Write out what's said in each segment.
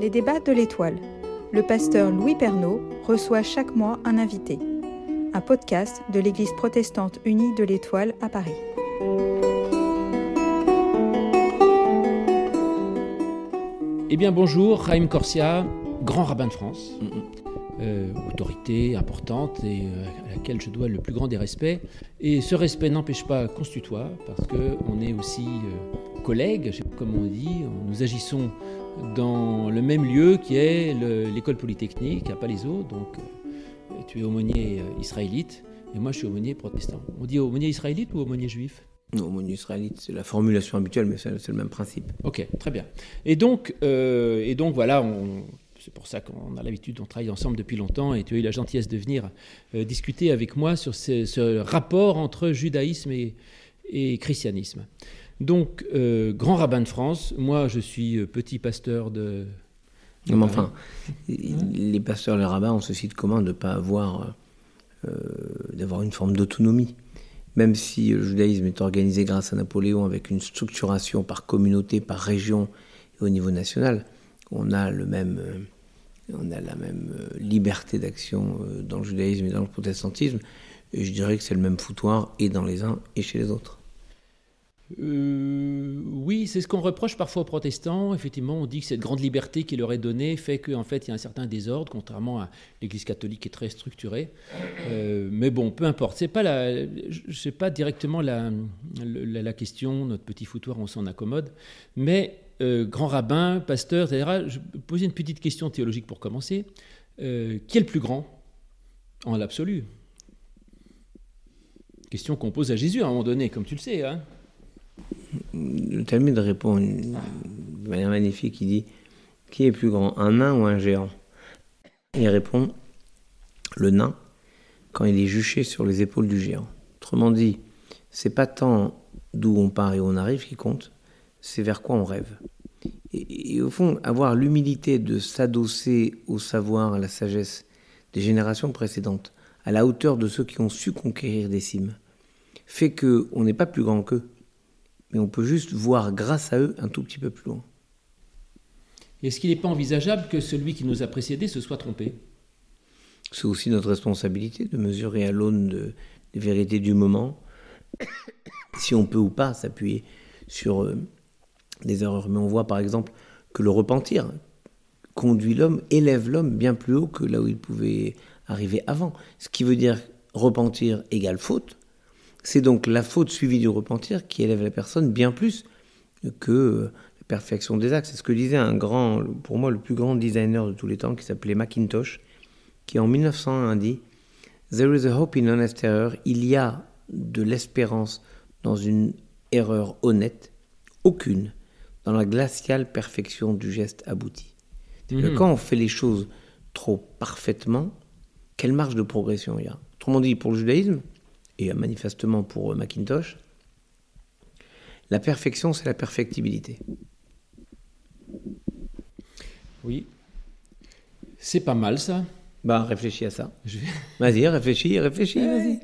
Les débats de l'étoile. Le pasteur Louis Pernaud reçoit chaque mois un invité. Un podcast de l'Église protestante unie de l'étoile à Paris. Eh bien bonjour, Raïm Corsia, grand rabbin de France, euh, autorité importante et euh, à laquelle je dois le plus grand des respects. Et ce respect n'empêche pas qu'on se tutoie, parce qu'on est aussi euh, collègues, je sais pas comment on dit, nous agissons dans le même lieu qui est le- l'école polytechnique à Palaiseau, donc euh, tu es aumônier israélite et moi je suis aumônier protestant. On dit aumônier israélite ou aumônier juif? Non, aumônier israélite, c'est la formulation habituelle, mais c'est le même principe. Ok, très bien. Et donc, et donc voilà, on- c'est pour ça qu'on a l'habitude, on travaille ensemble depuis longtemps, et tu as eu la gentillesse de venir euh, discuter avec moi sur ce, ce rapport entre judaïsme et, et christianisme. Donc, euh, grand rabbin de France, moi je suis euh, petit pasteur de... de Non, mais enfin, les pasteurs, les rabbins ont ceci de commun de ne pas avoir, euh, d'avoir une forme d'autonomie? Même si le judaïsme est organisé grâce à Napoléon avec une structuration par communauté, par région et au niveau national, on a le même, on a la même euh, liberté d'action euh, dans le judaïsme et dans le protestantisme. Je dirais que c'est le même foutoir et dans les uns et chez les autres. Euh, oui, c'est ce qu'on reproche parfois aux protestants. Effectivement, on dit que cette grande liberté qui leur est donnée fait qu'en fait, il y a un certain désordre, contrairement à l'Église catholique qui est très structurée. Mais bon, peu importe. C'est pas la, pas directement la, la, la question. Notre petit foutoir, on s'en accommode. Mais euh, grand rabbin, pasteur, etc. Je poser une petite question théologique pour commencer. Euh, qui est le plus grand en l'absolu? Question qu'on pose à Jésus à un moment donné, comme tu le sais. Hein Le Talmud répond de manière magnifique, il dit Qui est plus grand, un nain ou un géant? Il répond Le nain, quand il est juché sur les épaules du géant. Autrement dit, c'est pas tant d'où on part et où on arrive qui compte, c'est vers quoi on rêve. Et, et au fond, avoir l'humilité de s'adosser au savoir, à la sagesse des générations précédentes, à la hauteur de ceux qui ont su conquérir des cimes, fait que on n'est pas plus grand qu'eux mais on peut juste voir grâce à eux un tout petit peu plus loin. Est-ce qu'il n'est pas envisageable que celui qui nous a précédés se soit trompé? C'est aussi notre responsabilité de mesurer à l'aune de- des vérités du moment si on peut ou pas s'appuyer sur euh, des erreurs. Mais on voit par exemple que le repentir conduit l'homme, élève l'homme bien plus haut que là où il pouvait arriver avant. Ce qui veut dire repentir égale faute. C'est donc la faute suivie du repentir qui élève la personne bien plus que la perfection des actes. C'est ce que disait un grand, pour moi, le plus grand designer de tous les temps qui s'appelait Macintosh, qui en 1901 dit There is a hope in honest error. Il y a de l'espérance dans une erreur honnête, aucune dans la glaciale perfection du geste abouti. Que Quand on fait les choses trop parfaitement, quelle marge de progression il y a? Autrement dit, pour le judaïsme, et manifestement pour euh, Macintosh, la perfection, c'est la perfectibilité. Oui. C'est pas mal ça. Bah, réfléchis à ça. Je Vas-y, réfléchis, réfléchis, vas-y.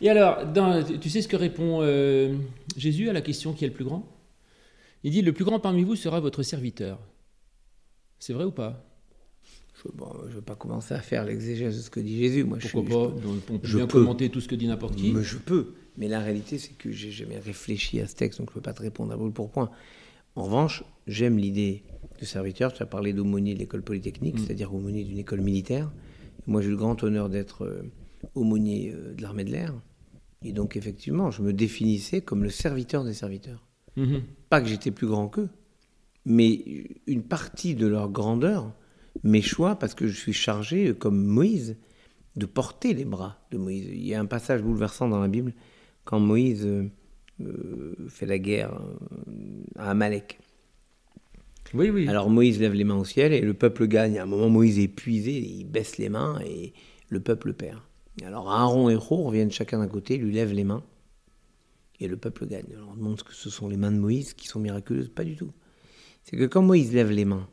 Et alors, dans- tu sais ce que répond euh, Jésus à la question qui est le plus grand? Il dit Le plus grand parmi vous sera votre serviteur. C'est vrai ou pas? Je ne vais pas commencer à faire l'exégèse de ce que dit Jésus. Moi, je Pourquoi pas? Donc, On peut je bien peux. commenter tout ce que dit n'importe qui. Mais je peux. Mais la réalité, c'est que j'ai jamais réfléchi à ce texte, donc je ne peux pas te répondre à brûle pour point. En revanche, j'aime l'idée de serviteur. Tu as parlé d'aumônier de l'école polytechnique, c'est-à-dire aumônier d'une école militaire. Moi, j'ai eu le grand honneur d'être euh, aumônier euh, de l'armée de l'air. Et donc, effectivement, je me définissais comme le serviteur des serviteurs. Mhm. Pas que j'étais plus grand qu'eux, mais une partie de leur grandeur m'échoit parce que je suis chargé, euh, comme Moïse, de porter les bras de Moïse. Il y a un passage bouleversant dans la Bible quand Moïse euh, euh, fait la guerre à Amalek. Oui, oui. Alors Moïse lève les mains au ciel et le peuple gagne. À un moment, Moïse est épuisé, il baisse les mains et le peuple perd. Alors Aaron et Hur reviennent chacun d'un côté, lui lèvent les mains et le peuple gagne. Alors on demande ce que ce sont les mains de Moïse qui sont miraculeuses. Pas du tout. C'est que quand Moïse lève les mains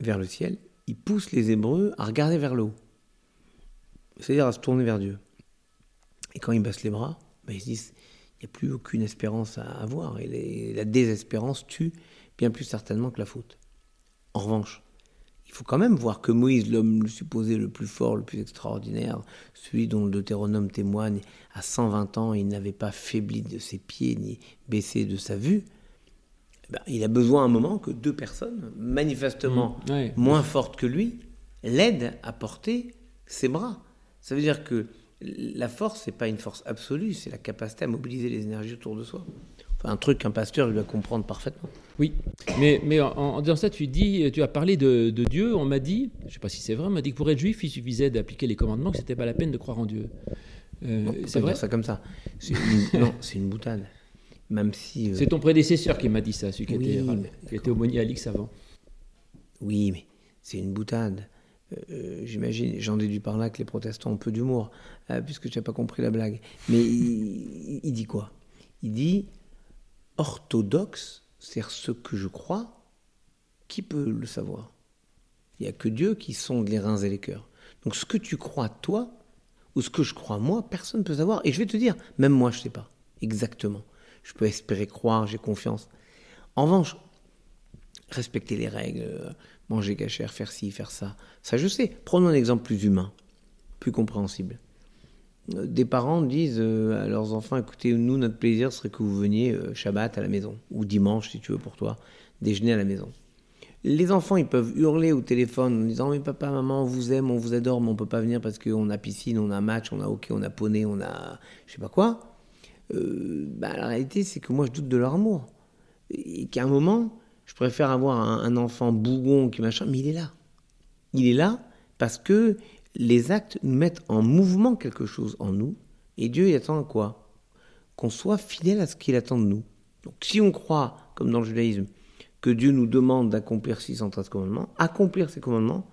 vers le ciel, il pousse les Hébreux à regarder vers le haut. C'est-à-dire à se tourner vers Dieu. Et quand ils baissent les bras, ben, ils se disent il n'y a plus aucune espérance à avoir. Et la désespérance tue bien plus certainement que la faute. En revanche, il faut quand même voir que Moïse, l'homme supposé le plus fort, le plus extraordinaire, celui dont le Deutéronome témoigne, à 120 ans, il n'avait pas faibli de ses pieds ni baissé de sa vue. Eh ben, il a besoin à un moment que deux personnes, manifestement mmh, moins fortes que lui, l'aident à porter ses bras. Ça veut dire que la force, n'est pas une force absolue, c'est la capacité à mobiliser les énergies autour de soi. Enfin, un truc qu'un pasteur doit comprendre parfaitement. Oui, mais, mais en, disant ça, tu dis, tu as parlé de, Dieu. On m'a dit, je ne sais pas si c'est vrai, on m'a dit que pour être juif, il suffisait d'appliquer les commandements, que c'était pas la peine de croire en Dieu. Euh, c'est vrai. ça comme ça. non, c'est une boutade. Même si. Euh, c'est ton prédécesseur qui m'a dit ça, celui qui, était, qui était aumônier à l'Ix avant. Oui, mais c'est une boutade. Euh, j'imagine, j'en déduis par là que les protestants ont peu d'humour, puisque tu n'as pas compris la blague. Mais il dit quoi? Il dit orthodoxe, c'est ce que je crois, qui peut le savoir? Il n'y a que Dieu qui sonde les reins et les cœurs. Donc ce que tu crois toi, ou ce que je crois moi, personne ne peut savoir. Et je vais te dire, même moi je ne sais pas exactement. Je peux espérer croire, j'ai confiance. En revanche, respecter les règles, euh, manger cachère, faire ci, faire ça, ça je sais. Prenons un exemple plus humain, plus compréhensible des parents disent euh, à leurs enfants écoutez, nous, notre plaisir serait que vous veniez euh, Shabbat à la maison, ou dimanche, si tu veux, pour toi, déjeuner à la maison. Les enfants, ils peuvent hurler au téléphone en disant Mais papa, maman, on vous aime, on vous adore, mais on peut pas venir parce qu'on a piscine, on a match, on a hockey, on a poney, on a je sais pas quoi. Euh, bah, la réalité, c'est que moi, je doute de leur amour. Et qu'à un moment, je préfère avoir un, un enfant bougon qui machin, mais il est là. Il est là parce que les actes nous mettent en mouvement quelque chose en nous. Et Dieu, il attend quoi? Qu'on soit fidèle à ce qu'il attend de nous. Donc si on croit, comme dans le judaïsme, que Dieu nous demande d'accomplir 613 commandements, accomplir ces commandements,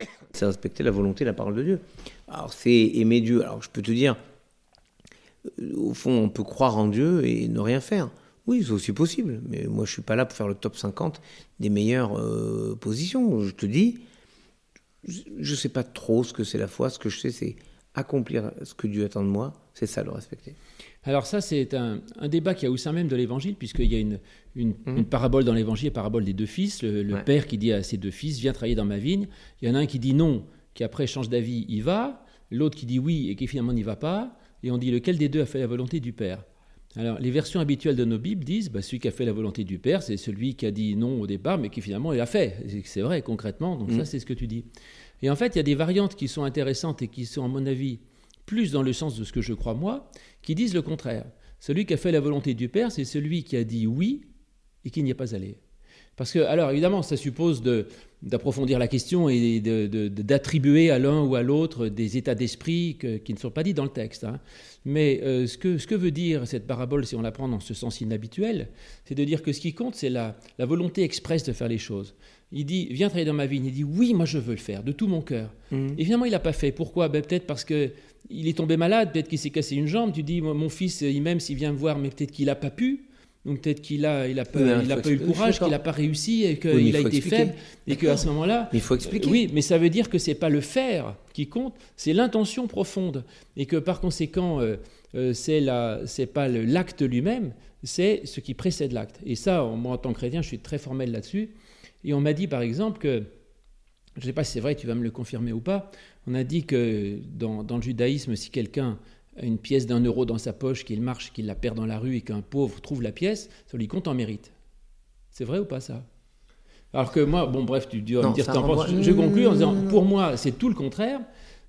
c'est respecter la volonté, la parole de Dieu. Alors c'est aimer Dieu. Alors je peux te dire, euh, au fond, on peut croire en Dieu et ne rien faire. Oui, c'est aussi possible. Mais moi, je suis pas là pour faire le top 50 des meilleures euh, positions. Je te dis, je ne sais pas trop ce que c'est la foi. Ce que je sais, c'est accomplir ce que Dieu attend de moi. C'est ça, le respecter. Alors ça, c'est un, débat qui a au sein même de l'Évangile, puisqu'il y a une, une, mhm. parabole dans l'Évangile, parabole des deux fils. Le, père qui dit à ses deux fils, viens travailler dans ma vigne. Il y en a un qui dit non, qui après change d'avis, il va. L'autre qui dit oui et qui finalement n'y va pas. Et on dit lequel des deux a fait la volonté du père? Alors, les versions habituelles de nos Bibles disent bah, celui qui a fait la volonté du Père, c'est celui qui a dit non au départ, mais qui finalement l'a fait. C'est vrai, concrètement. Donc, ça, mm. c'est ce que tu dis. Et en fait, il y a des variantes qui sont intéressantes et qui sont, à mon avis, plus dans le sens de ce que je crois moi, qui disent le contraire. Celui qui a fait la volonté du Père, c'est celui qui a dit oui et qui n'y est pas allé. Parce que, alors évidemment, ça suppose d'approfondir la question et d'attribuer à l'un ou à l'autre des états d'esprit qui ne sont pas dits dans le texte. Hein. Mais euh, ce, que, ce, que, veut dire cette parabole, si on la prend dans ce sens inhabituel, c'est de dire que ce qui compte, c'est la, la, volonté expresse de faire les choses. Il dit, viens travailler dans ma vigne. Il dit, oui, moi je veux le faire, de tout mon cœur. Mmh. Et finalement, il n'a pas fait. Pourquoi? Ben, Peut-être parce qu'il est tombé malade, peut-être qu'il s'est cassé une jambe. Tu dis, mon fils, il m'aime s'il vient me voir, mais peut-être qu'il n'a pas pu. Donc peut-être qu'il a, il a pas, il a pas eu le courage, qu'il n'a pas réussi, et qu'il a été faible, et qu'à ce moment-là, il faut expliquer. oui, mais ça veut dire que c'est pas le faire qui compte, c'est l'intention profonde, et que par conséquent, euh, euh, c'est la, c'est pas l'acte lui-même, c'est ce qui précède l'acte. Et ça, moi en tant que chrétien, je suis très formel là-dessus. Et on m'a dit par exemple que, je ne sais pas si c'est vrai, tu vas me le confirmer ou pas, on a dit que dans, dans le judaïsme, si quelqu'un une pièce d'un euro dans sa poche, qu'il marche, qu'il la perd dans la rue et qu'un pauvre trouve la pièce, ça lui compte en mérite. C'est vrai ou pas ça? Alors que moi, bon bref, tu dois me dire t'en penses. Je conclue en disant, pour moi, c'est tout le contraire.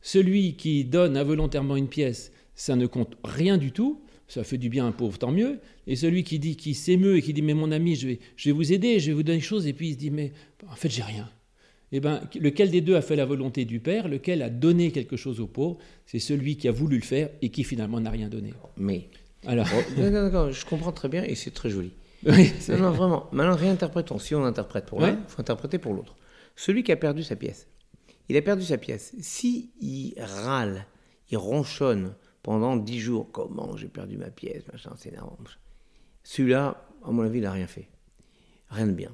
Celui qui donne involontairement une pièce, ça ne compte rien du tout. Ça fait du bien à un pauvre, tant mieux. Et celui qui dit, qui s'émeut et qui dit, mais mon ami, je vais, je vais vous aider, je vais vous donner des choses, et puis il se dit, mais en fait, j'ai rien eh ben, lequel des deux a fait la volonté du Père, lequel a donné quelque chose aux pauvres, c'est celui qui a voulu le faire et qui finalement n'a rien donné. Mais. Alors. d'accord, je comprends très bien et c'est très joli. Oui, non, vraiment. Maintenant, réinterprétons. Si on interprète pour l'un, il faut interpréter pour l'autre. Celui qui a perdu sa pièce, il a perdu sa pièce. Si il râle, il ronchonne pendant dix jours, comment j'ai perdu ma pièce, machin, c'est énorme. Celui-là, à mon avis, il n'a rien fait. Rien de bien.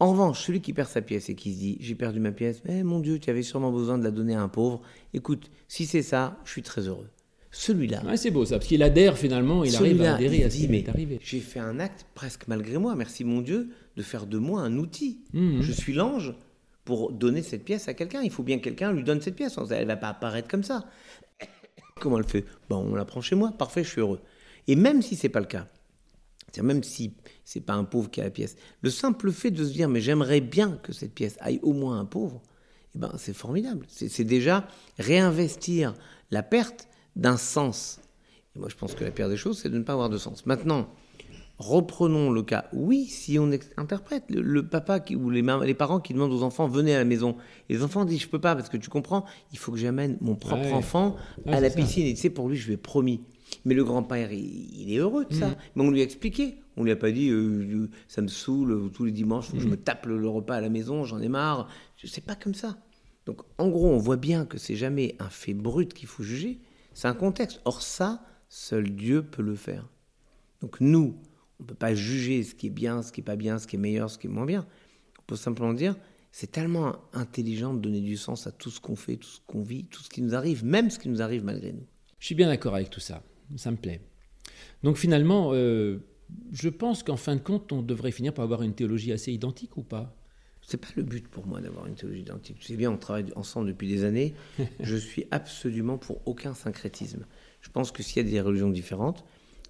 En revanche, celui qui perd sa pièce et qui se dit j'ai perdu ma pièce, mais mon Dieu, tu avais sûrement besoin de la donner à un pauvre. Écoute, si c'est ça, je suis très heureux. Celui-là. Ouais, c'est beau ça, parce qu'il adhère finalement, il arrive à adhérer à ce qui est arrivé. J'ai fait un acte presque malgré moi, merci mon Dieu, de faire de moi un outil. Mmh. Je suis l'ange pour donner cette pièce à quelqu'un. Il faut bien que quelqu'un lui donne cette pièce. Elle ne va pas apparaître comme ça. Comment elle fait? Bon, on la prend chez moi, parfait, je suis heureux. Et même si c'est pas le cas, même si c'est pas un pauvre qui a la pièce, le simple fait de se dire mais j'aimerais bien que cette pièce aille au moins un pauvre, eh ben c'est formidable. C'est déjà réinvestir la perte d'un sens. Et moi je pense que la pire des choses c'est de ne pas avoir de sens. Maintenant, reprenons le cas. Oui, si on interprète le, papa qui, ou les, les, parents qui demandent aux enfants venez à la maison, et les enfants disent je peux pas parce que tu comprends, il faut que j'amène mon propre enfant à la piscine. Et tu sais pour lui je lui ai promis. Mais le grand-père, il, est heureux de ça. Mm. Mais on lui a expliqué. On lui a pas dit, euh, ça me saoule, tous les dimanches, je mm. me tape le, repas à la maison, j'en ai marre. C'est pas comme ça. Donc, en gros, on voit bien que c'est jamais un fait brut qu'il faut juger, c'est un contexte. Or, ça, seul Dieu peut le faire. Donc, nous, on ne peut pas juger ce qui est bien, ce qui est pas bien, ce qui est meilleur, ce qui est moins bien. On peut simplement dire, c'est tellement intelligent de donner du sens à tout ce qu'on fait, tout ce qu'on vit, tout ce qui nous arrive, même ce qui nous arrive malgré nous. Je suis bien d'accord avec tout ça ça me plaît. Donc finalement, euh, je pense qu'en fin de compte, on devrait finir par avoir une théologie assez identique ou pas? C'est pas le but pour moi d'avoir une théologie identique. Tu sais bien, on travaille ensemble depuis des années. je suis absolument pour aucun syncrétisme. Je pense que s'il y a des religions différentes,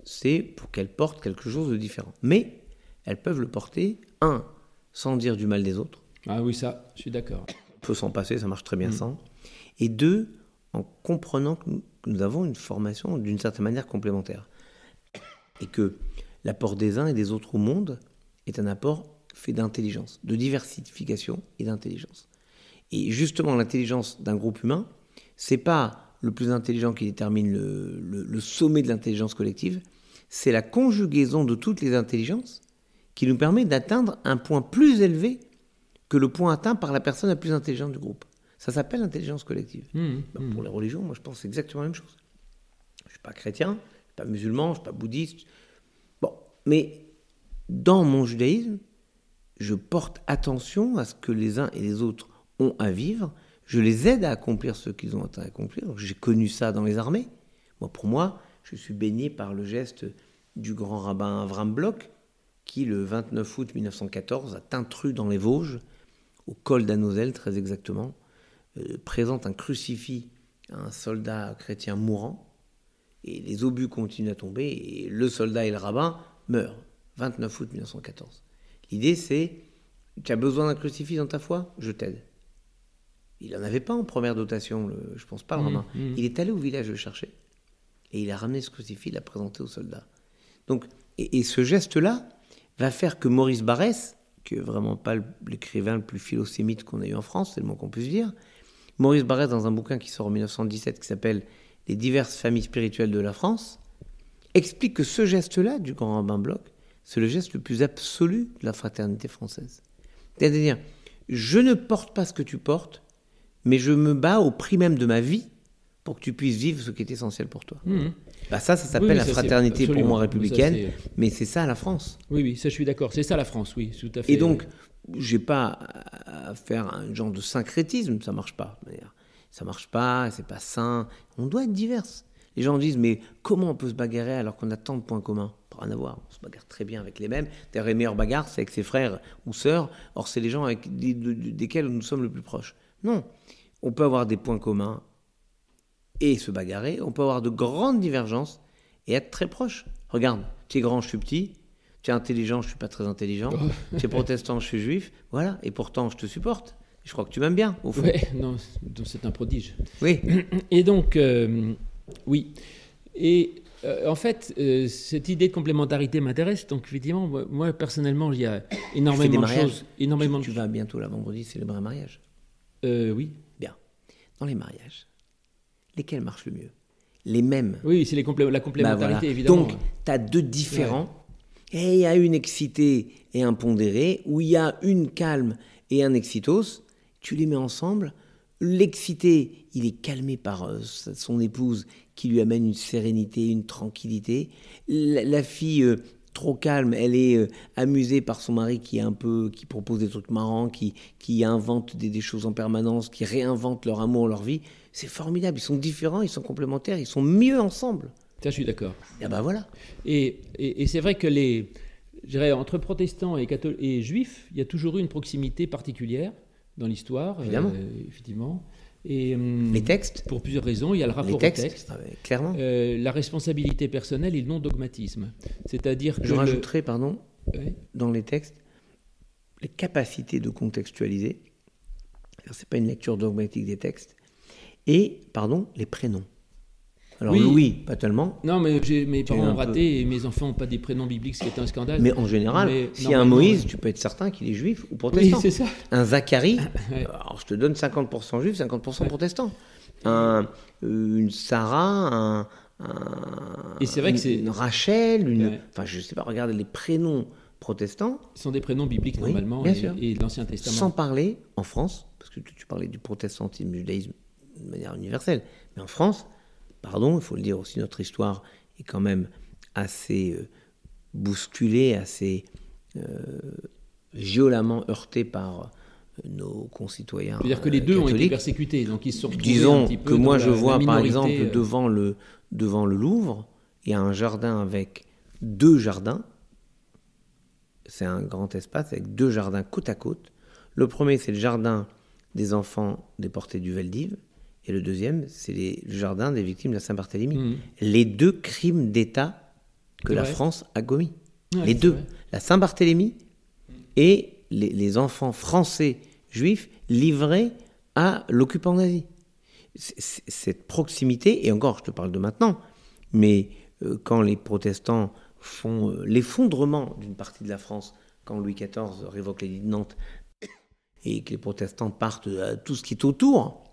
c'est pour qu'elles portent quelque chose de différent. Mais elles peuvent le porter, un, sans dire du mal des autres. Ah oui, ça, je suis d'accord. On peut s'en passer, ça marche très bien mm. sans. Et deux, en comprenant que nous, avons une formation d'une certaine manière complémentaire. Et que l'apport des uns et des autres au monde est un apport fait d'intelligence, de diversification et d'intelligence. Et justement, l'intelligence d'un groupe humain, c'est pas le plus intelligent qui détermine le, le sommet de l'intelligence collective, c'est la conjugaison de toutes les intelligences qui nous permet d'atteindre un point plus élevé que le point atteint par la personne la plus intelligente du groupe. Ça s'appelle l'intelligence collective. Mmh, bah, mmh. Pour les religions, moi je pense exactement la même chose. Je ne suis pas chrétien, je ne suis pas musulman, je ne suis pas bouddhiste. Bon, mais dans mon judaïsme, je porte attention à ce que les uns et les autres ont à vivre. Je les aide à accomplir ce qu'ils ont à accomplir. J'ai connu ça dans les armées. Moi, pour moi, je suis baigné par le geste du grand rabbin Avram Bloch, qui, le 29 août 1914, a intrus dans les Vosges, au col d'Anozel très exactement, présente un crucifix à un soldat chrétien mourant, et les obus continuent à tomber, et le soldat et le rabbin meurent. 29 août 1914. L'idée c'est, tu as besoin d'un crucifix dans ta foi? Je t'aide. Il n'en avait pas en première dotation, le, je pense pas le mmh, rabbin. Mmh. Il est allé au village le chercher, et il a ramené ce crucifix, il l'a présenté au soldat. Donc, et, ce geste-là va faire que Maurice Barrès, qui est vraiment pas l'écrivain le plus philosémite qu'on ait eu en France, c'est le mot qu'on puisse dire, Maurice Barrès, dans un bouquin qui sort en 1917 qui s'appelle Les diverses familles spirituelles de la France, explique que ce geste-là du grand rabbin Bloch, c'est le geste le plus absolu de la fraternité française. C'est-à-dire, je ne porte pas ce que tu portes, mais je me bats au prix même de ma vie pour que tu puisses vivre ce qui est essentiel pour toi. Mmh. Bah ça, ça s'appelle la fraternité pour moi républicaine, mais c'est ça la France. Oui, oui, ça je suis d'accord. C'est ça la France, oui, tout à fait. Et donc, j'ai pas à faire un genre de syncrétisme, ça marche pas. Ça marche pas, c'est pas sain. On doit être divers. Les gens disent mais comment on peut se bagarrer alors qu'on a tant de points communs? Rien à voir. On se bagarre très bien avec les mêmes. D'ailleurs, les meilleures bagarres, c'est avec ses frères ou sœurs. Or, c'est les gens avec desquels nous sommes le plus proches. Non, on peut avoir des points communs et se bagarrer. On peut avoir de grandes divergences et être très proches. Regarde, tu es grand, je suis petit tu es intelligent, je suis pas très intelligent. tu es protestant, je suis juif. Voilà, et pourtant je te supporte. Je crois que tu m'aimes bien, au fond. Oui, non, c'est un prodige. Oui. Et donc, euh, oui. Et euh, en fait, euh, cette idée de complémentarité m'intéresse. Donc, effectivement, moi, personnellement, il y a énormément de choses. Énormément tu, vas bientôt, la vendredi, célébrer un mariage Oui. Bien. Dans les mariages, lesquels marchent le mieux? Les mêmes. Oui, c'est la complémentarité, bah, évidemment. Donc, tu as deux différents. Et il y a une excité et un pondéré, où il y a une calme et un excitos, tu les mets ensemble, l'excité, il est calmé par euh, son épouse qui lui amène une sérénité, une tranquillité. La, fille euh, trop calme, elle est euh, amusée par son mari qui est un peu, qui propose des trucs marrants, qui, qui invente des, des choses en permanence, qui réinvente leur amour, leur vie. C'est formidable. Ils sont différents, ils sont complémentaires, ils sont mieux ensemble. Ça, je suis d'accord. Et ben voilà. Et, et, et c'est vrai que les, entre protestants et, et juifs, il y a toujours eu une proximité particulière dans l'histoire. Évidemment. Euh, effectivement. Et, hum, Les textes Pour plusieurs raisons. Il y a le rapport Les textes, au texte. ah ouais, clairement. euh, la responsabilité personnelle et le non-dogmatisme. C'est-à-dire que. Je le- rajouterai, pardon, Ouais. dans les textes, les capacités de contextualiser. Ce n'est pas une lecture dogmatique des textes. Et, pardon, les prénoms. Alors Oui. Louis, pas tellement, Non, mais mes parents ont raté et mes enfants n'ont pas des prénoms bibliques, ce qui est un scandale. mais en général, s'il y a un Moïse, ouais. tu peux être certain qu'il est juif ou Oui, protestant. c'est ça. un Zacharie, Ouais. alors je te donne 50% juif, 50% protestant. Un, euh, une Sarah, un, un- Et c'est vrai que c'est- une Rachel, une, Ouais. enfin je sais pas, regardez les prénoms protestants, Ce sont des prénoms bibliques Oui, normalement bien et, sûr. et de l'Ancien Testament. sans parler en France, parce que tu, tu parlais du protestantisme, du judaïsme de manière universelle, mais en France, pardon, il faut le dire aussi, notre histoire est quand même assez euh, bousculée, assez euh, violemment heurtée par euh, nos concitoyens. C'est-à-dire que les euh, deux ont été persécutés, donc ils sont retrouvés un Disons petit peu que moi je la- la vois par exemple devant le, devant le Louvre, il y a un jardin avec deux jardins. C'est un grand espace avec deux jardins côte à côte. Le premier, c'est le jardin des enfants déportés du Veldiv. Et le deuxième, c'est le jardin des victimes de la Saint-Barthélemy. Mhm. Les deux crimes d'État que la vrai. France a commis. Ouais, les deux. vrai. La Saint-Barthélemy et les, les enfants français juifs livrés à l'occupant nazi. Cette proximité, et encore, je te parle de maintenant, mais euh, quand les protestants font euh, l'effondrement d'une partie de la France, quand Louis XIV révoque l'édit de Nantes, et que les protestants partent à tout ce qui est autour,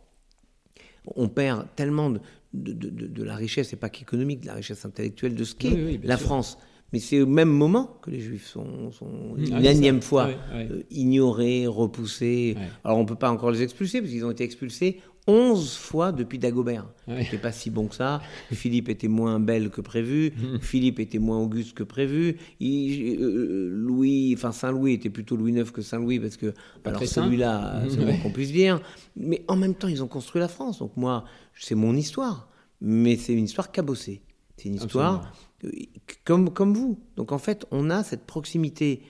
on perd tellement de, de, de- de- de la richesse, et pas qu'économique, de la richesse intellectuelle de ce qu'est Oui, oui, bien la sûr. France. Mais c'est au même moment que les Juifs sont, sont Ah, une énième fois euh, ignorés, repoussés. Alors on ne peut pas encore les expulser, parce qu'ils ont été expulsés 11 fois depuis Dagobert. Ouais. C'était pas si bon que ça. Philippe était moins belle que prévu. Philippe était moins auguste que prévu. Il- euh, Louis, enfin Saint-Louis était plutôt Louis IX que Saint-Louis parce que alors celui-là, c'est le Ouais. moins qu'on puisse dire. Mais en même temps, ils ont construit la France. Donc moi, c'est mon histoire, mais c'est une histoire cabossée. C'est une histoire comme comme vous. Donc en fait, on a cette proximité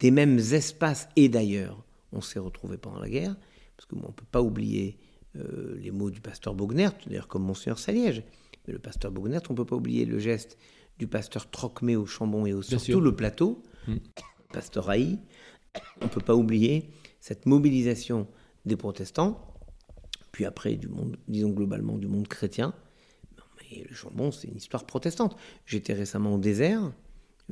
des mêmes espaces et d'ailleurs, on s'est retrouvés pendant la guerre parce que bon, on peut pas oublier euh, les mots du pasteur Bognert, d'ailleurs comme Monseigneur Saliège. Mais le pasteur Bognert, on peut pas oublier le geste du pasteur Trocmé au Chambon et au surtout sûr. le plateau, Mm. pasteur Haï. On peut pas oublier cette mobilisation des protestants, puis après du monde, disons globalement du monde chrétien. Mais le Chambon, c'est une histoire protestante. J'étais récemment au désert,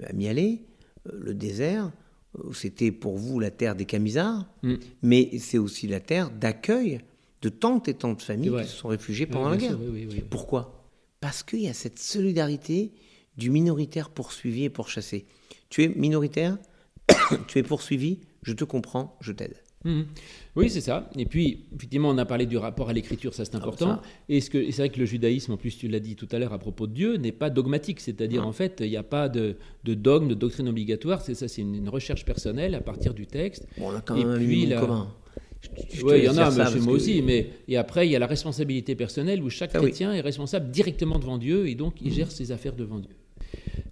à Mialé. Euh, Le désert, euh, c'était pour vous la terre des camisards, Mm. mais c'est aussi la terre d'accueil de tant et tant de familles qui se sont réfugiées pendant la guerre. sûr, oui, oui, oui. Pourquoi? Parce qu'il y a cette solidarité du minoritaire poursuivi et pourchassé. Tu es minoritaire, tu es poursuivi, je te comprends, je t'aide. Mhm. Oui, c'est ça. Et puis, effectivement, on a parlé du rapport à l'écriture, ça c'est important. ça. Et ce que- et c'est vrai que le judaïsme, en plus, tu l'as dit tout à l'heure à propos de Dieu, n'est pas dogmatique. C'est-à-dire, Non. en fait, il n'y a pas de, de dogme, de doctrine obligatoire. C'est ça, c'est une, une recherche personnelle à partir du texte. Bon, on a quand Et même un puis, la- commun. Oui, il y en a, ça moi que- aussi. Mais, et après, il y a la responsabilité personnelle où chaque Ah oui. chrétien est responsable directement devant Dieu et donc il gère ses affaires devant Dieu.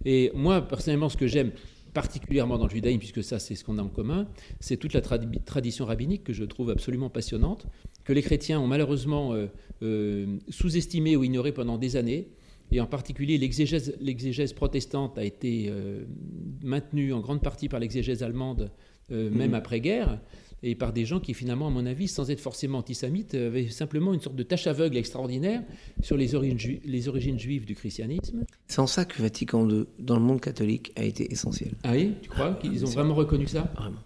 Et moi, personnellement, ce que j'aime particulièrement dans le judaïsme, puisque ça, c'est ce qu'on a en commun, c'est toute la tradi- tradition rabbinique que je trouve absolument passionnante, que les chrétiens ont malheureusement euh, euh, sous-estimé ou ignoré pendant des années. Et en particulier, l'exégèse, protestante a été euh, maintenue en grande partie par l'exégèse allemande, même Mhm. après-guerre, et par des gens qui, finalement, à mon avis, sans être forcément antisémites, avaient simplement une sorte de tâche aveugle extraordinaire sur les origines, ju- les origines juives du christianisme. C'est en ça que Vatican II, dans le monde catholique, a été essentiel. Ah oui, tu crois qu'ils ont vraiment reconnu ça? Vraiment.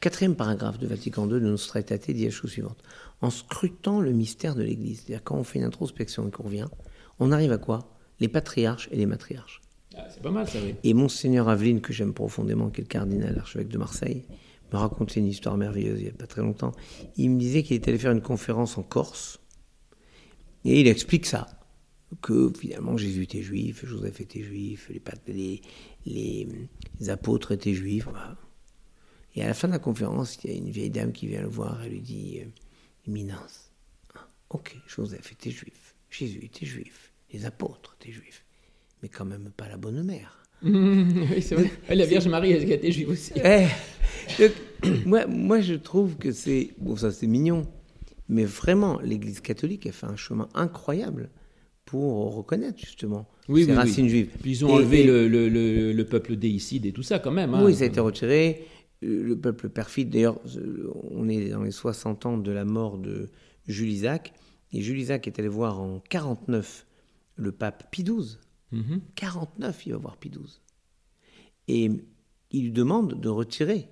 Quatrième paragraphe de Vatican II de Nostra Aetate dit la chose suivante. En scrutant le mystère de l'Église, c'est-à-dire quand on fait une introspection et qu'on revient, on arrive à quoi? Les patriarches et les matriarches. Ah, C'est pas mal, ça, oui. Et Monseigneur Aveline, que j'aime profondément, qui est le cardinal archevêque de Marseille, me racontait une histoire merveilleuse il n'y a pas très longtemps. Il me disait qu'il était allé faire une conférence en Corse, et il explique ça. que finalement Jésus était juif, Joseph était juif, les, les, les apôtres étaient juifs. Et à la fin de la conférence, il y a une vieille dame qui vient le voir et lui dit Éminence, ah, ok, Joseph était juif, Jésus était juif, les apôtres étaient juifs, mais quand même pas la bonne mère. oui, c'est vrai. La Vierge Marie, elle était juive aussi? Eh, moi, moi, je trouve que c'est. Bon, ça, c'est mignon. Mais vraiment, l'Église catholique a fait un chemin incroyable pour reconnaître justement oui, ses racines juives. Puis ils ont enlevé Le, le, le, peuple déicide et tout ça quand même. Hein. Oui, ça a été retiré. Le peuple perfide, d'ailleurs, on est dans les 60 ans de la mort de Jules Isaac. Et Jules Isaac est allé voir en 49 le pape Pie XII. 49, il va voir Pie XII. Et il lui demande de retirer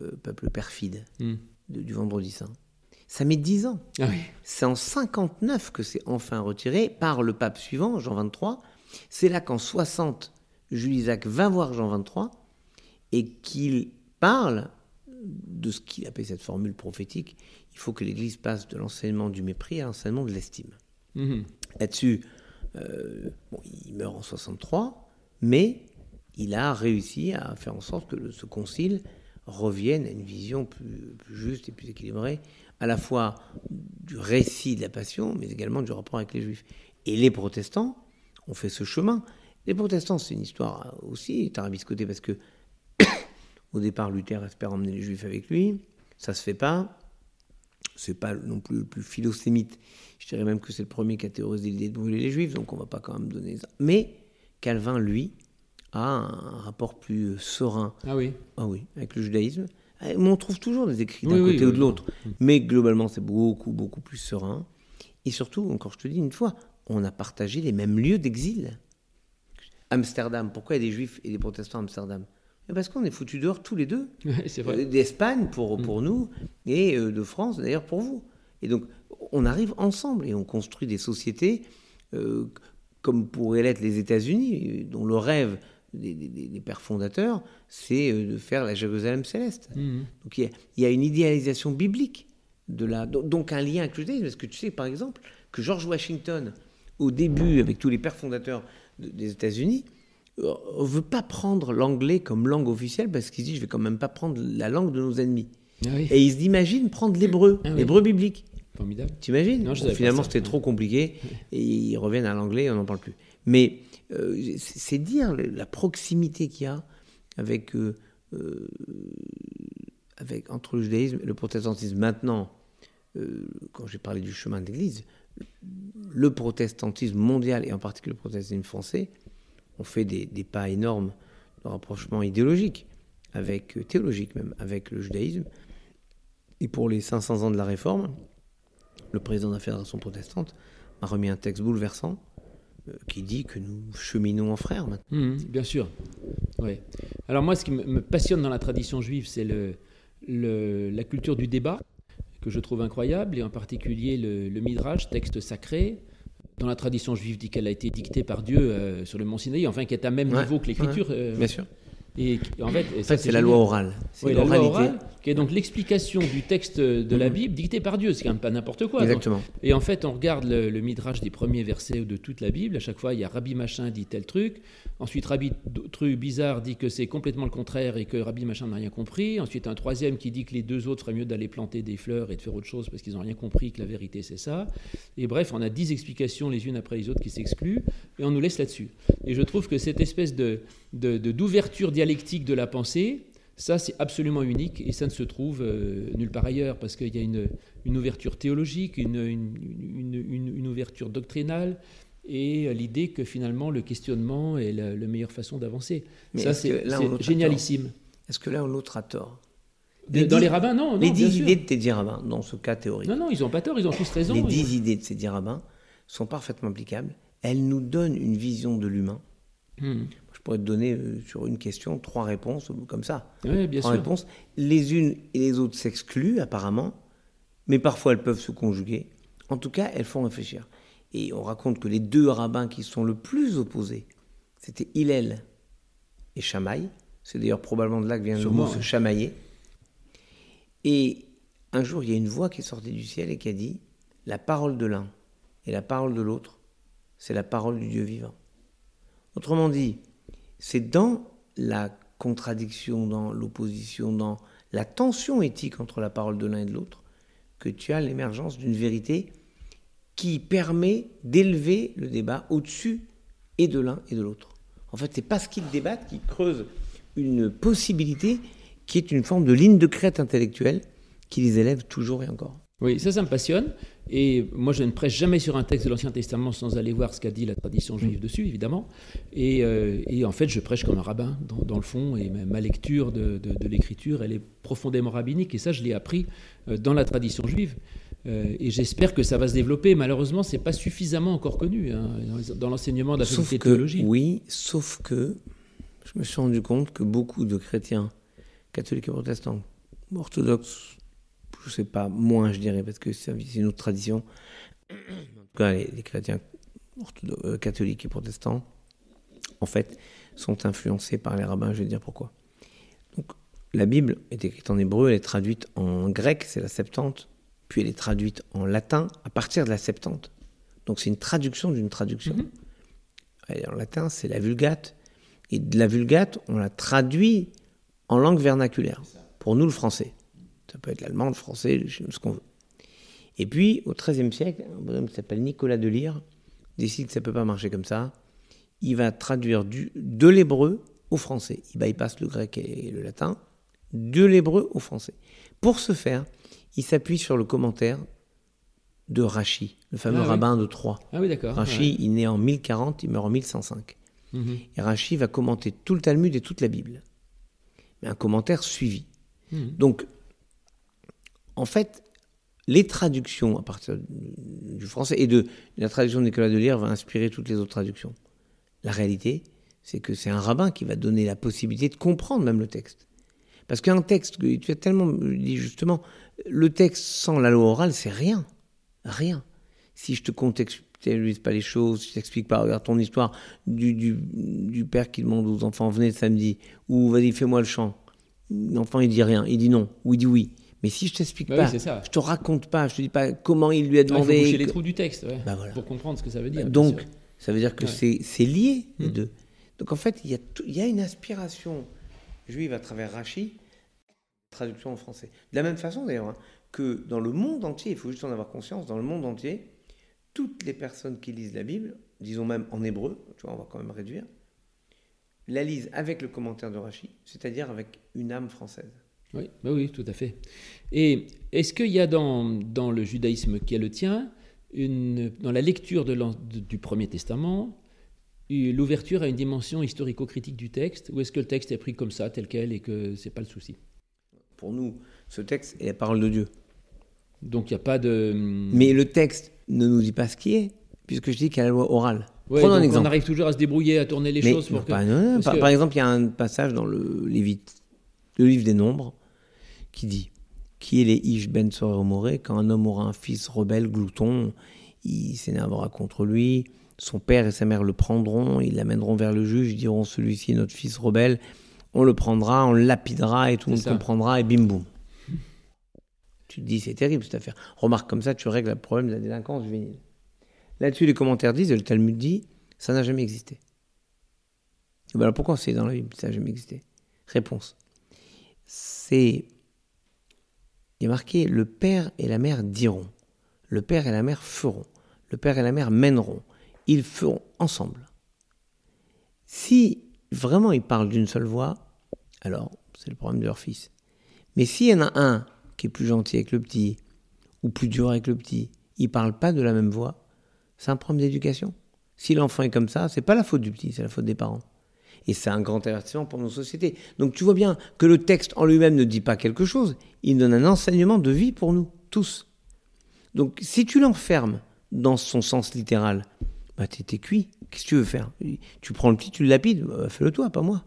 euh, peuple perfide mm. du vendredi saint. Ça met 10 ans. Ah c'est en 59 que c'est enfin retiré par le pape suivant, Jean 23. C'est là qu'en 60, Jules Isaac va voir Jean 23 et qu'il parle de ce qu'il appelle cette formule prophétique. Il faut que l'Église passe de l'enseignement du mépris à l'enseignement de l'estime. Mm-hmm. Là-dessus, euh, il meurt en 63, mais il a réussi à faire en sorte que ce concile revienne à une vision plus, juste et plus équilibrée, à la fois du récit de la passion, mais également du rapport avec les juifs. Et les protestants ont fait ce chemin. Les protestants, c'est une histoire aussi tarabiscotée parce que au départ, Luther espère emmener les juifs avec lui, ça se fait pas. C'est pas non plus le plus philosémite. Je dirais même que c'est le premier qui a théorisé l'idée de brûler les juifs, donc on va pas quand même donner ça. Mais Calvin, lui, a un rapport plus serein. Ah oui. Ah oui, avec le judaïsme. Mais on trouve toujours des écrits d'un côté ou de l'autre. Mais globalement, c'est beaucoup, beaucoup plus serein. Et surtout, encore je te dis une fois, on a partagé les mêmes lieux d'exil. Amsterdam, pourquoi il y a des juifs et des protestants à Amsterdam? Parce qu'on est foutus dehors tous les deux. c'est vrai. D'Espagne pour, mm. pour nous et euh, de France d'ailleurs pour vous. Et donc on arrive ensemble et on construit des sociétés euh, comme pourraient l'être les États-Unis, dont le rêve des, pères fondateurs, c'est euh, de faire la Jérusalem céleste. Mm. Donc il y, a, une idéalisation biblique de la, donc un lien avec le judaïsme. Parce que tu sais par exemple que George Washington, au début, avec tous les pères fondateurs des États-Unis, on veut pas prendre l'anglais comme langue officielle parce qu'il dit je vais quand même pas prendre la langue de nos ennemis. Ah et il s'imagine prendre l'hébreu, ah l'hébreu biblique. Formidable. T'imagines Finalement, c'était trop compliqué et ils reviennent à l'anglais et on n'en parle plus. Mais euh, c'est dire la proximité qu'il y a avec, euh, euh, avec, entre le judaïsme et le protestantisme. Maintenant, quand j'ai parlé du chemin de l'Église, le protestantisme mondial et en particulier le protestantisme français on fait des, pas énormes de rapprochement idéologique, avec, théologique même, avec le judaïsme. Et pour les 500 ans de la Réforme, le président de la Fédération protestante m'a remis un texte bouleversant qui dit que nous cheminons en frères maintenant. Mmh, bien sûr. Ouais. Alors moi, ce qui me passionne dans la tradition juive, c'est le, la culture du débat, que je trouve incroyable, et en particulier le, le Midrash, texte sacré, dans la tradition juive, dit qu'elle a été dictée par Dieu euh, sur le mont Sinaï, enfin qui est à même niveau que l'écriture. Euh, bien sûr. Et en fait, c'est la loi orale. C'est la loi orale, qui est donc l'explication du texte de la mhm. Bible dictée par Dieu. C'est quand même pas n'importe quoi. Exactement. et en fait, on regarde le, le, midrash des premiers versets de toute la Bible. À chaque fois, il y a Rabbi machin dit tel truc. Ensuite, Rabbi truc bizarre dit que c'est complètement le contraire et que Rabbi machin n'a rien compris. Ensuite, un troisième qui dit que les deux autres feraient mieux d'aller planter des fleurs et de faire autre chose parce qu'ils n'ont rien compris, que la vérité c'est ça. Et bref, on a dix explications les unes après les autres qui s'excluent et on nous laisse là-dessus. Et je trouve que cette espèce de d'ouverture dialectique de la pensée, ça c'est absolument unique et ça ne se trouve euh, nulle part ailleurs parce qu'il y a une, une ouverture théologique, une, une, une ouverture doctrinale et l'idée que finalement le questionnement est la, meilleure façon d'avancer. Ça c'est génialissime. Est-ce que là l'autre a tort? Dans les rabbins, non. les dix idées de tes rabbins, dans ce cas théorique. Non, non, ils n'ont pas tort, ils ont tous raison. Les dix idées de ces dix rabbins sont parfaitement applicables. Elles nous donnent une vision de l'humain. Hmm pourrais te donner euh, sur une question trois réponses comme ça. Oui, bien trois réponses. Les unes et les autres s'excluent apparemment, mais parfois elles peuvent se conjuguer. En tout cas, elles font réfléchir. Et on raconte que les deux rabbins qui sont le plus opposés, c'était Hillel et Chamaï. C'est d'ailleurs probablement de là que vient le mot se chamailler. Et un jour, il y a une voix qui est sortie du ciel et qui a dit La parole de l'un et la parole de l'autre, c'est la parole du Dieu vivant. Autrement dit, c'est dans la contradiction, dans l'opposition, dans la tension éthique entre la parole de l'un et de l'autre, que tu as l'émergence d'une vérité qui permet d'élever le débat au-dessus et de l'un et de l'autre. En fait, c'est parce qu'ils débattent qu'ils creusent une possibilité qui est une forme de ligne de crête intellectuelle qui les élève toujours et encore. Oui, ça, ça me passionne. Et moi, je ne prêche jamais sur un texte de l'Ancien Testament sans aller voir ce qu'a dit la tradition juive mm. dessus, évidemment. Euh, et, en fait, je prêche comme un rabbin, dans, le fond, et ma, lecture de, l'Écriture, elle est profondément rabbinique. Et ça, je l'ai appris euh, dans la tradition juive. Euh, et j'espère que ça va se développer. Malheureusement, c'est pas suffisamment encore connu hein, dans l'enseignement de la sauf théologie. Oui, sauf que je me suis rendu compte que beaucoup de chrétiens, catholiques et protestants, orthodoxes, je sais pas, moins je dirais, parce que c'est une autre tradition, en tout cas les, chrétiens euh, catholiques et protestants, en fait, sont influencés par les rabbins, je vais dire pourquoi. Donc, la Bible est écrite en hébreu, elle est traduite en grec, c'est la Septante, puis elle est traduite en latin à partir de la Septante. Donc c'est une traduction d'une traduction. Mhm. En latin, c'est la Vulgate. Et de la Vulgate, on la traduit en langue vernaculaire. Pour nous, le français. Ça peut être l'allemand, le français, ce qu'on veut. Et puis, au XIIIe siècle, un bonhomme qui s'appelle Nicolas de Lyre décide que ça ne peut pas marcher comme ça. Il va traduire du, de l'hébreu au français. Il bypasse le grec et le latin, de l'hébreu au français. Pour ce faire, il s'appuie sur le commentaire de Rachi, le fameux ah rabbin de Troyes. Ah oui, d'accord. Rachi, il naît en 1040, il meurt en 1105. Mhm. Et Rachi va commenter tout le Talmud et toute la Bible. Mais un commentaire suivi. Mhm. Donc, en fait, les traductions à partir du français et de la traduction de Nicolas de Lire va inspirer toutes les autres traductions. La réalité, c'est que c'est un rabbin qui va donner la possibilité de comprendre même le texte. Parce qu'un texte, tu as tellement dit justement, le texte sans la loi orale, c'est rien. Rien. Si je te contextualise pas les choses, si je t'explique pas, regarde ton histoire du, père qui demande aux enfants, venez samedi, ou vas-y, fais-moi le chant. L'enfant, il dit rien, il dit non, ou il dit oui. Mais si je t'explique bah pas, je te raconte pas, je te dis pas comment il lui a demandé. il faut les trous du texte, bah pour comprendre ce que ça veut dire. Donc, ça veut dire que c'est lié, les hmm. deux. Donc en fait, il y, a il y a une inspiration juive à travers Rachi, traduction en français. De la même façon d'ailleurs, hein, que dans le monde entier, il faut juste en avoir conscience, dans le monde entier, toutes les personnes qui lisent la Bible, disons même en hébreu, tu vois, on va quand même réduire, la lisent avec le commentaire de Rachi, c'est-à-dire avec une âme française. Oui, bah oui, tout à fait. Et est-ce qu'il y a dans, dans, le judaïsme qui est le tien, une, dans la lecture de du Premier Testament, l'ouverture à une dimension historico-critique du texte, ou est-ce que le texte est pris comme ça, tel quel, et que c'est pas le souci? Pour nous, ce texte est la parole de Dieu. Donc il n'y a pas de... Mais le texte ne nous dit pas ce qui est, puisque je dis qu'il y a la loi orale. Prenons un exemple. On arrive toujours à se débrouiller, à tourner les choses pour que... par, exemple, il y a un passage dans le Lévite, le livre des Nombres, qui dit Qui est les Ish Ben Moré Quand un homme aura un fils rebelle, glouton, il s'énervera contre lui. Son père et sa mère le prendront, ils l'amèneront vers le juge, ils diront Celui-ci est notre fils rebelle. On le prendra, on le lapidera et tout le monde comprendra et bim boum. Tu te dis, c'est terrible cette affaire. Remarque comme ça, tu règles le problème de la délinquance juvénile. Là-dessus, les commentaires disent, le Talmud dit, ça n'a jamais existé. Ben alors pourquoi c'est dans la Bible Ça n'a jamais existé? Réponse. C'est il est marqué le père et la mère diront, le père et la mère feront, le père et la mère mèneront, ils feront ensemble. Si vraiment ils parlent d'une seule voix, alors c'est le problème de leur fils. Mais s'il y en a un qui est plus gentil avec le petit, ou plus dur avec le petit, ils ne parlent pas de la même voix, c'est un problème d'éducation. Si l'enfant est comme ça, c'est pas la faute du petit, c'est la faute des parents. Et c'est un grand avertissement pour nos sociétés. Donc tu vois bien que le texte en lui-même ne dit pas quelque chose, il donne un enseignement de vie pour nous, tous. Donc si tu l'enfermes dans son sens littéral, bah t'es cuit. Qu'est-ce que tu veux faire? Tu prends le petit, tu le lapides, bah, fais-le toi, pas moi.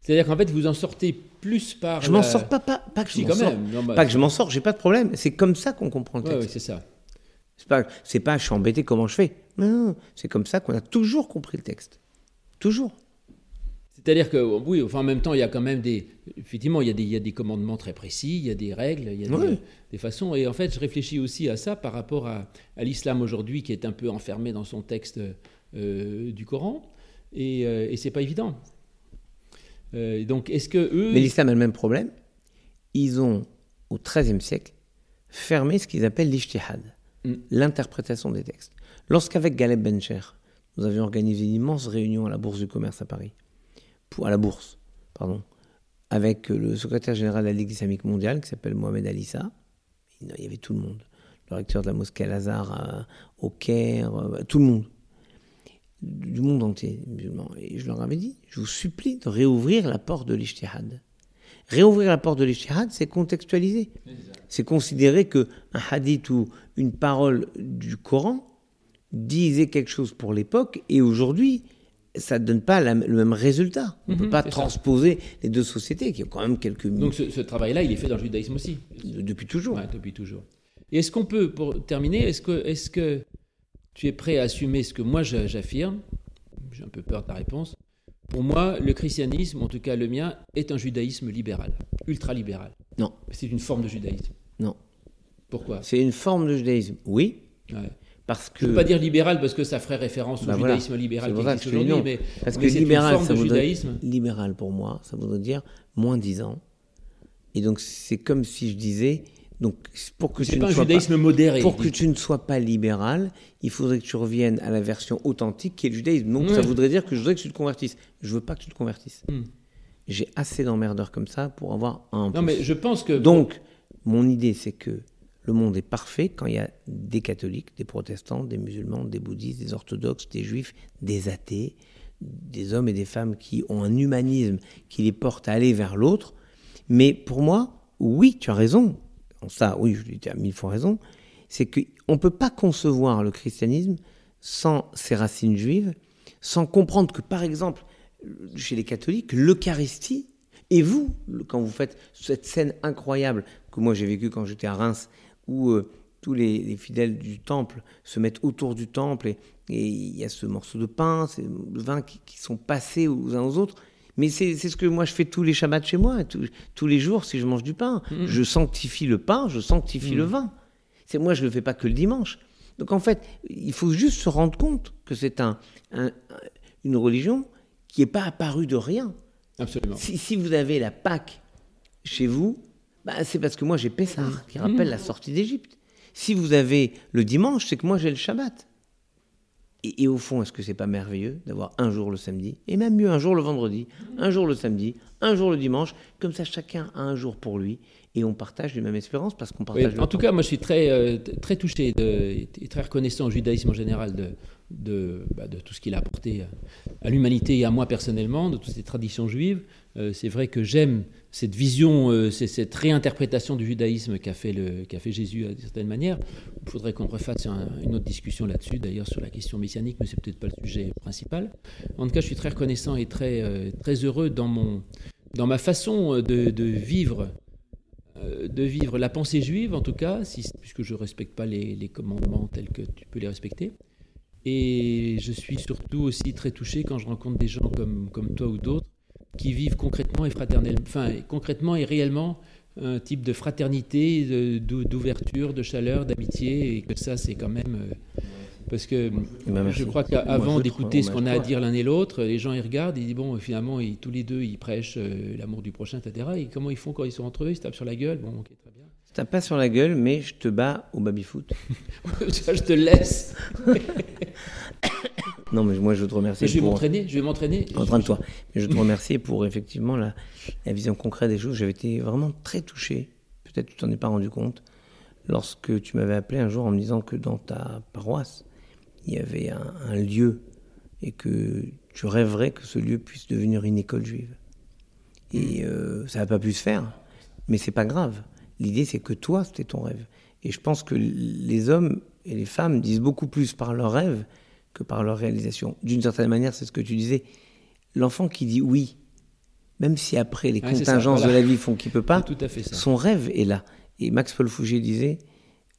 C'est-à-dire qu'en fait, vous en sortez plus par. Je m'en sors pas, pas, pas que je m'en sors. Bah, pas que je m'en sors, j'ai pas de problème. C'est comme ça qu'on comprend le texte. oui, c'est ça. C'est pas, c'est pas, je suis embêté, comment je fais? Non, c'est comme ça qu'on a toujours compris le texte. Toujours. C'est-à-dire que, oui, enfin, en même temps, il y a quand même des. Effectivement, il y, a des, il y a des commandements très précis, il y a des règles, il y a des, des, façons. Et en fait, je réfléchis aussi à ça par rapport à, à l'islam aujourd'hui, qui est un peu enfermé dans son texte euh, du Coran. Et, euh, et c'est pas évident. Euh, donc, est-ce que eux. Mais l'islam a le même problème. Ils ont, au XIIIe siècle, fermé ce qu'ils appellent l'ijtihad, mm. l'interprétation des textes. Lorsqu'avec Galeb Bencher, nous avions organisé une immense réunion à la Bourse du Commerce à Paris, pour, à la Bourse, pardon, avec le secrétaire général de la Ligue islamique mondiale qui s'appelle Mohamed Alissa, il y avait tout le monde, le recteur de la mosquée Al-Azhar au Caire, euh, tout le monde du monde entier, musulmans. Et je leur avais dit, je vous supplie de réouvrir la porte de l'ijtihad. Réouvrir la porte de l'ijtihad, c'est contextualiser. C'est considérer que un hadith ou une parole du Coran disait quelque chose pour l'époque et aujourd'hui, ça ne donne pas le même résultat. On ne peut mhm, pas transposer les deux sociétés qui ont quand même quelques... Donc ce, travail-là, il est fait dans le judaïsme aussi Depuis toujours. depuis toujours. Et est-ce qu'on peut, pour terminer, est-ce que, est que tu es prêt à assumer ce que moi j'affirme? J'ai un peu peur de ta réponse. Pour moi, le christianisme, en tout cas le mien, est un judaïsme libéral, ultra-libéral. Non. C'est une forme de judaïsme. Non. Pourquoi? C'est une forme de judaïsme, oui. Parce que... Je ne veux pas dire libéral parce que ça ferait référence au bah judaïsme libéral qui existe aujourd'hui, mais, parce que libéral, une forme de judaïsme. Libéral pour moi, ça voudrait dire moins dix ans. Et donc c'est comme si je disais, donc, pour que, tu ne, sois pas, modéré, pour que tu ne sois pas libéral, il faudrait que tu reviennes à la version authentique qui est le judaïsme. Donc, ça voudrait dire que je voudrais que tu te convertisses. Je veux pas que tu te convertisses. Hmm. J'ai assez d'emmerdeurs comme ça pour avoir un. Non, mais je pense que. Donc, mon idée, c'est que le monde est parfait quand il y a des catholiques, des protestants, des musulmans, des bouddhistes, des orthodoxes, des juifs, des athées, des hommes et des femmes qui ont un humanisme qui les porte à aller vers l'autre. Mais pour moi, oui, tu as raison ça, oui, lui ai mille fois raison, c'est qu'on ne peut pas concevoir le christianisme sans ses racines juives, sans comprendre que, par exemple, chez les catholiques, l'Eucharistie, et vous, quand vous faites cette scène incroyable que moi j'ai vécue quand j'étais à Reims, où euh, tous les, fidèles du temple se mettent autour du temple et il y a ce morceau de pain, ces vins qui, qui, sont passés aux uns aux autres, mais c'est ce que moi je fais tous les Shabbats chez moi, tous, les jours si je mange du pain. Mm. Je sanctifie le pain, je sanctifie le mm. vin. C'est moi je le fais pas que le dimanche. Donc en fait, il faut juste se rendre compte que c'est un, une religion qui n'est pas apparue de rien. Absolument. Si, vous avez la Pâque chez vous, bah, c'est parce que moi j'ai Pessah, qui rappelle mm. la sortie d'Égypte. Si vous avez le dimanche, c'est que moi j'ai le Shabbat. Et, au fond, est-ce que c'est pas merveilleux d'avoir un jour le samedi, et même mieux un jour le vendredi, un jour le samedi, un jour le dimanche, comme ça chacun a un jour pour lui, et on partage les mêmes espérances parce qu'on partage. en tout cas, moi je suis très, euh, très touché et très reconnaissant au judaïsme en général de, de, bah, de tout ce qu'il a apporté à, l'humanité et à moi personnellement, de toutes ces traditions juives. Euh, c'est vrai que j'aime cette vision, euh, cette réinterprétation du judaïsme qu'a fait, le, qu'a fait Jésus d'une certaine manière. Il faudrait qu'on refasse une autre discussion là-dessus, d'ailleurs sur la question messianique, mais c'est peut-être pas le sujet principal. En tout cas, je suis très reconnaissant et très, très heureux dans, mon, dans ma façon de, de vivre de vivre la pensée juive, en tout cas, puisque je ne respecte pas les, commandements tels que tu peux les respecter. Et je suis surtout aussi très touché quand je rencontre des gens comme, comme toi ou d'autres qui vivent concrètement et fraternellement, enfin concrètement et réellement un type de fraternité, d'ouverture, de, chaleur, d'amitié, et que ça c'est quand même euh, parce que ben, je crois qu'avant d'écouter ce qu'on a à dire l'un et l'autre, les gens ils regardent, ils disent bon finalement ils, tous les deux ils prêchent euh, l'amour du prochain, etc. Et comment ils font quand ils sont entre eux? Ils se tapent sur la gueule. Bon, ok, très bien. Je tape pas sur la gueule, mais je te bats au baby-foot. je te laisse. Non, mais moi je veux te remercier. je vais m'entraîner, je vais m'entraîner. Entraîne-toi. Mais je veux te remercier pour effectivement la, vision concrète des choses. J'avais été vraiment très touché. Peut-être que tu t'en es pas rendu compte lorsque tu m'avais appelé un jour en me disant que dans ta paroisse il y avait un, lieu et que tu rêverais que ce lieu puisse devenir une école juive. Et euh, ça n'a pas pu se faire, mais c'est pas grave. L'idée c'est que toi c'était ton rêve. Et je pense que les hommes et les femmes disent beaucoup plus par leur rêve que par leur réalisation. D'une certaine manière, c'est ce que tu disais. L'enfant qui dit oui, même si après les contingences de la vie font qu'il peut pas, tout à fait son rêve est là. Et Max Paul Fouget disait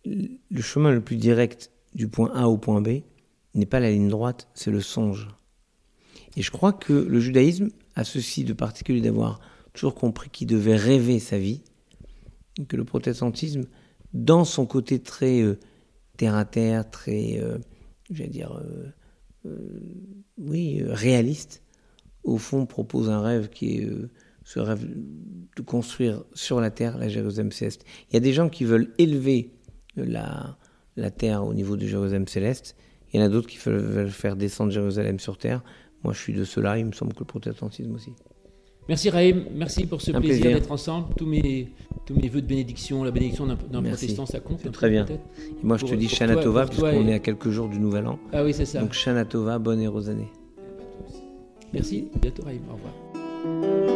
le chemin le plus direct du point A au point B n'est pas la ligne droite, c'est le songe. Et je crois que le judaïsme a ceci de particulier d'avoir toujours compris qu'il devait rêver sa vie, que le protestantisme, dans son côté très euh, terre à terre, très, euh, j'allais dire, oui, réaliste, au fond propose un rêve qui est ce rêve de construire sur la terre la Jérusalem céleste. Il y a des gens qui veulent élever la, la terre au niveau de Jérusalem céleste. Il y en a d'autres qui veulent faire descendre Jérusalem sur terre. Moi, je suis de cela. Il me semble que le protestantisme aussi. Merci Raïm, merci pour ce plaisir, d'être ensemble. Tous mes, tous mes voeux de bénédiction, la bénédiction d'un protestant, ça compte. très bien. Et moi, je te dis Shana Tova, puisqu'on est à quelques jours du Nouvel An. Ah oui, c'est ça. Donc Shana Tova, bonne et rosannée. Merci, bientôt Raïm, au revoir.